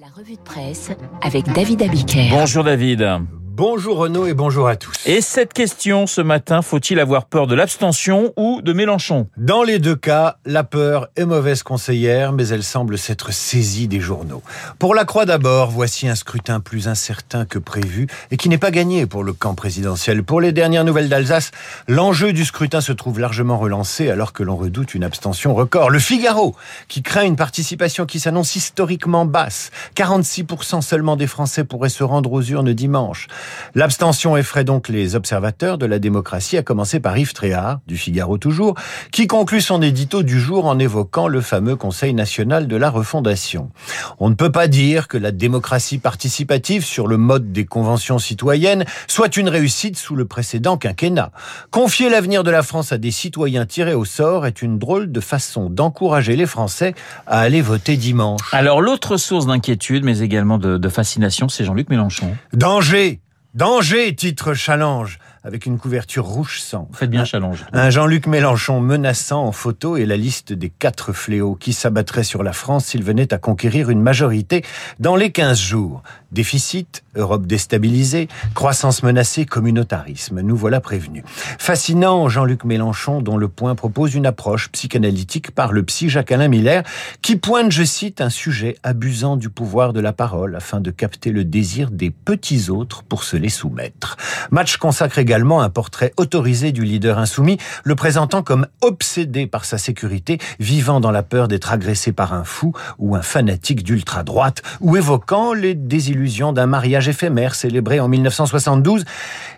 La revue de presse avec David Abiker. Bonjour David. Bonjour Renaud et bonjour à tous. Et cette question ce matin, faut-il avoir peur de l'abstention ou de Mélenchon? Dans les deux cas, la peur est mauvaise conseillère, mais elle semble s'être saisie des journaux. Pour la Croix d'abord, voici un scrutin plus incertain que prévu et qui n'est pas gagné pour le camp présidentiel. Pour les dernières nouvelles d'Alsace, l'enjeu du scrutin se trouve largement relancé alors que l'on redoute une abstention record. Le Figaro, qui craint une participation qui s'annonce historiquement basse. 46% seulement des Français pourraient se rendre aux urnes dimanche. L'abstention effraie donc les observateurs de la démocratie, à commencer par Yves Tréhard, du Figaro toujours, qui conclut son édito du jour en évoquant le fameux Conseil national de la refondation. On ne peut pas dire que la démocratie participative sur le mode des conventions citoyennes soit une réussite sous le précédent quinquennat. Confier l'avenir de la France à des citoyens tirés au sort est une drôle de façon d'encourager les Français à aller voter dimanche. Alors l'autre source d'inquiétude, mais également de, de fascination, c'est Jean-Luc Mélenchon. Danger Danger, titre Challenge, avec une couverture rouge sang. Faites bien Challenge. Un Jean-Luc Mélenchon menaçant en photo et la liste des quatre fléaux qui s'abattraient sur la France s'il venait à conquérir une majorité dans les 15 jours. Déficit, Europe déstabilisée, croissance menacée, communautarisme. Nous voilà prévenus. Fascinant Jean-Luc Mélenchon dont le point propose une approche psychanalytique par le psy Jacques-Alain Miller qui pointe, je cite, un sujet abusant du pouvoir de la parole afin de capter le désir des petits autres pour se les soumettre. Match consacre également un portrait autorisé du leader insoumis, le présentant comme obsédé par sa sécurité, vivant dans la peur d'être agressé par un fou ou un fanatique d'ultra-droite, ou évoquant les désillusions d'un mariage éphémère célébré en 1972,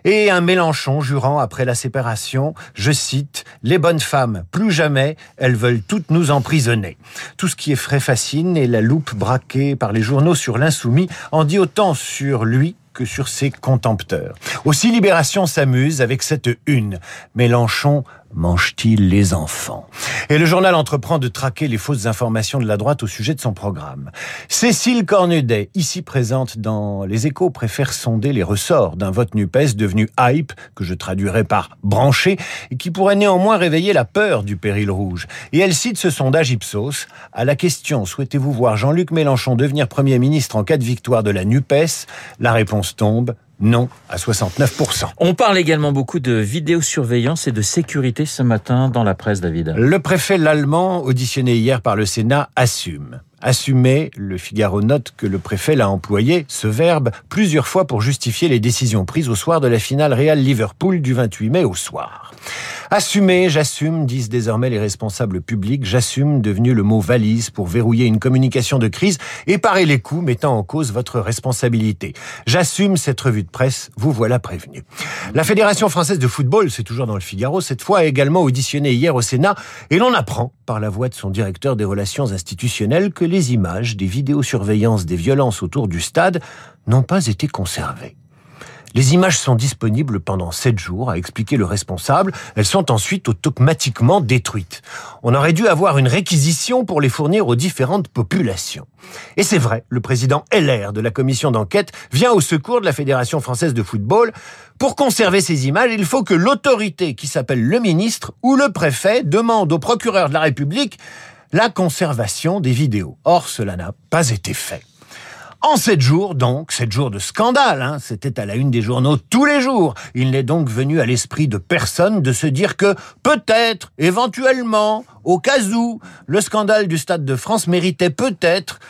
et un Mélenchon jurant après la séparation, je cite, Les bonnes femmes, plus jamais, elles veulent toutes nous emprisonner. Tout ce qui est frais fascine et la loupe braquée par les journaux sur l'insoumis en dit autant sur lui que sur ses contempteurs. Aussi Libération s'amuse avec cette une. Mélenchon mange-t-il les enfants? Et le journal entreprend de traquer les fausses informations de la droite au sujet de son programme. Cécile Cornudet, ici présente dans Les Échos, préfère sonder les ressorts d'un vote NUPES devenu hype, que je traduirais par branché, et qui pourrait néanmoins réveiller la peur du péril rouge. Et elle cite ce sondage Ipsos. À la question « Souhaitez-vous voir Jean-Luc Mélenchon devenir Premier ministre en cas de victoire de la NUPES ?», la réponse tombe non à 69%. On parle également beaucoup de vidéosurveillance et de sécurité ce matin dans la presse, David. Le préfet l'allemand, auditionné hier par le Sénat, assume. Assumer, le Figaro note que le préfet l'a employé, ce verbe, plusieurs fois pour justifier les décisions prises au soir de la finale Real Liverpool du 28 mai au soir. Assumer, j'assume, disent désormais les responsables publics. J'assume, devenu le mot valise pour verrouiller une communication de crise et parer les coups mettant en cause votre responsabilité. J'assume cette revue de presse, vous voilà prévenu. La Fédération française de football, c'est toujours dans le Figaro, cette fois a également auditionné hier au Sénat et l'on apprend, par la voix de son directeur des relations institutionnelles, que les images des vidéosurveillances des violences autour du stade n'ont pas été conservées. Les images sont disponibles pendant sept jours, a expliqué le responsable. Elles sont ensuite automatiquement détruites. On aurait dû avoir une réquisition pour les fournir aux différentes populations. Et c'est vrai, le président LR de la commission d'enquête vient au secours de la Fédération française de football. Pour conserver ces images, il faut que l'autorité qui s'appelle le ministre ou le préfet demande au procureur de la République la conservation des vidéos. Or, cela n'a pas été fait. En sept jours, donc, sept jours de scandale, hein, c'était à la une des journaux tous les jours. Il n'est donc venu à l'esprit de personne de se dire que peut-être, éventuellement, au cas où, le scandale du Stade de France méritait peut-être,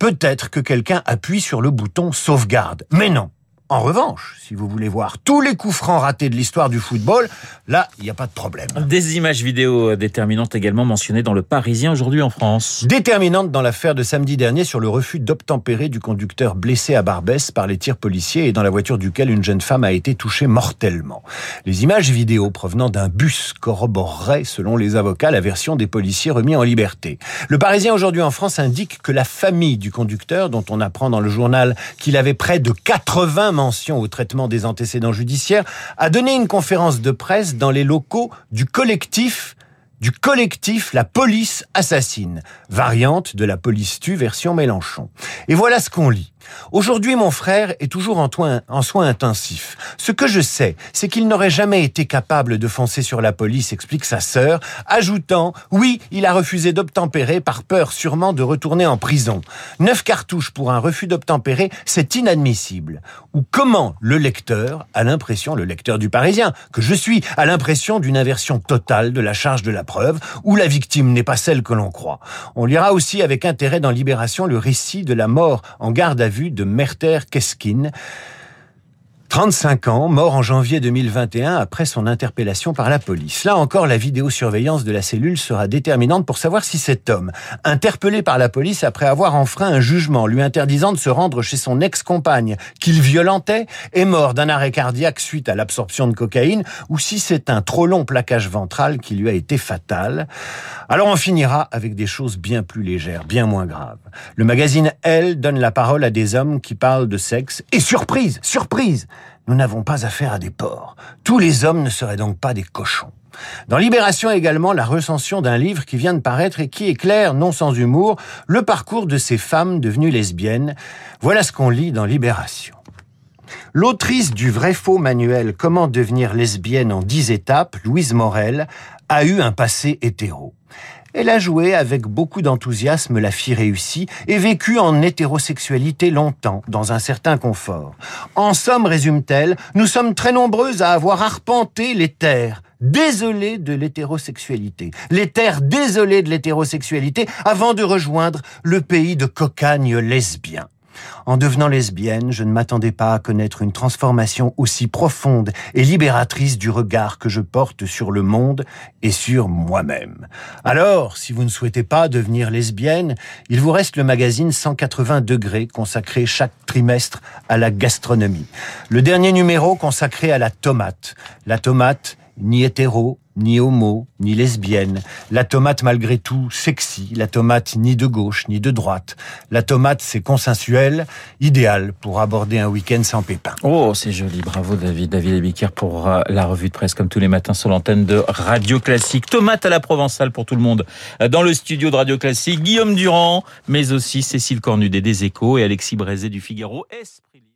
peut-être que quelqu'un appuie sur le bouton sauvegarde. Mais non. En revanche, si vous voulez voir tous les coups francs ratés de l'histoire du football, là, il n'y a pas de problème. Des images vidéo déterminantes également mentionnées dans le Parisien aujourd'hui en France. Déterminantes dans l'affaire de samedi dernier sur le refus d'obtempérer du conducteur blessé à Barbès par les tirs policiers et dans la voiture duquel une jeune femme a été touchée mortellement. Les images vidéo provenant d'un bus corroboreraient, selon les avocats, la version des policiers remis en liberté. Le Parisien aujourd'hui en France indique que la famille du conducteur, dont on apprend dans le journal qu'il avait près de 80 au traitement des antécédents judiciaires, a donné une conférence de presse dans les locaux du collectif du collectif La Police Assassine, variante de la police tue version Mélenchon. Et voilà ce qu'on lit. Aujourd'hui, mon frère est toujours en, en soins intensifs. Ce que je sais, c'est qu'il n'aurait jamais été capable de foncer sur la police, explique sa sœur, ajoutant « Oui, il a refusé d'obtempérer par peur sûrement de retourner en prison. Neuf cartouches pour un refus d'obtempérer, c'est inadmissible. » Ou comment le lecteur a l'impression, le lecteur du Parisien, que je suis, a l'impression d'une inversion totale de la charge de la preuve, où la victime n'est pas celle que l'on croit. On lira aussi avec intérêt dans Libération le récit de la mort en garde à vue de Merter Keskin, 35 ans, mort en janvier 2021 après son interpellation par la police. Là encore, la vidéosurveillance de la cellule sera déterminante pour savoir si cet homme, interpellé par la police après avoir enfreint un jugement lui interdisant de se rendre chez son ex-compagne qu'il violentait, est mort d'un arrêt cardiaque suite à l'absorption de cocaïne ou si c'est un trop long plaquage ventral qui lui a été fatal. Alors on finira avec des choses bien plus légères, bien moins graves. Le magazine Elle donne la parole à des hommes qui parlent de sexe et surprise, surprise nous n'avons pas affaire à des porcs. Tous les hommes ne seraient donc pas des cochons. Dans Libération également, la recension d'un livre qui vient de paraître et qui éclaire, non sans humour, le parcours de ces femmes devenues lesbiennes. Voilà ce qu'on lit dans Libération. L'autrice du vrai faux manuel Comment devenir lesbienne en dix étapes, Louise Morel, a eu un passé hétéro. Elle a joué avec beaucoup d'enthousiasme la fille réussie et vécu en hétérosexualité longtemps, dans un certain confort. En somme, résume-t-elle, nous sommes très nombreuses à avoir arpenté les terres désolées de l'hétérosexualité, les terres désolées de l'hétérosexualité avant de rejoindre le pays de cocagne lesbien. En devenant lesbienne, je ne m'attendais pas à connaître une transformation aussi profonde et libératrice du regard que je porte sur le monde et sur moi-même. Alors, si vous ne souhaitez pas devenir lesbienne, il vous reste le magazine 180 degrés consacré chaque trimestre à la gastronomie. Le dernier numéro consacré à la tomate. La tomate, ni hétéro, ni homo, ni lesbienne. La tomate malgré tout sexy, la tomate ni de gauche ni de droite. La tomate c'est consensuel, idéal pour aborder un week-end sans pépin. Oh, c'est joli, bravo David, David Ebiker pour euh, la revue de presse comme tous les matins sur l'antenne de Radio Classique. Tomate à la provençale pour tout le monde. Euh, dans le studio de Radio Classique, Guillaume Durand, mais aussi Cécile Cornudet des Échos et Alexis Brézé du Figaro. Esprit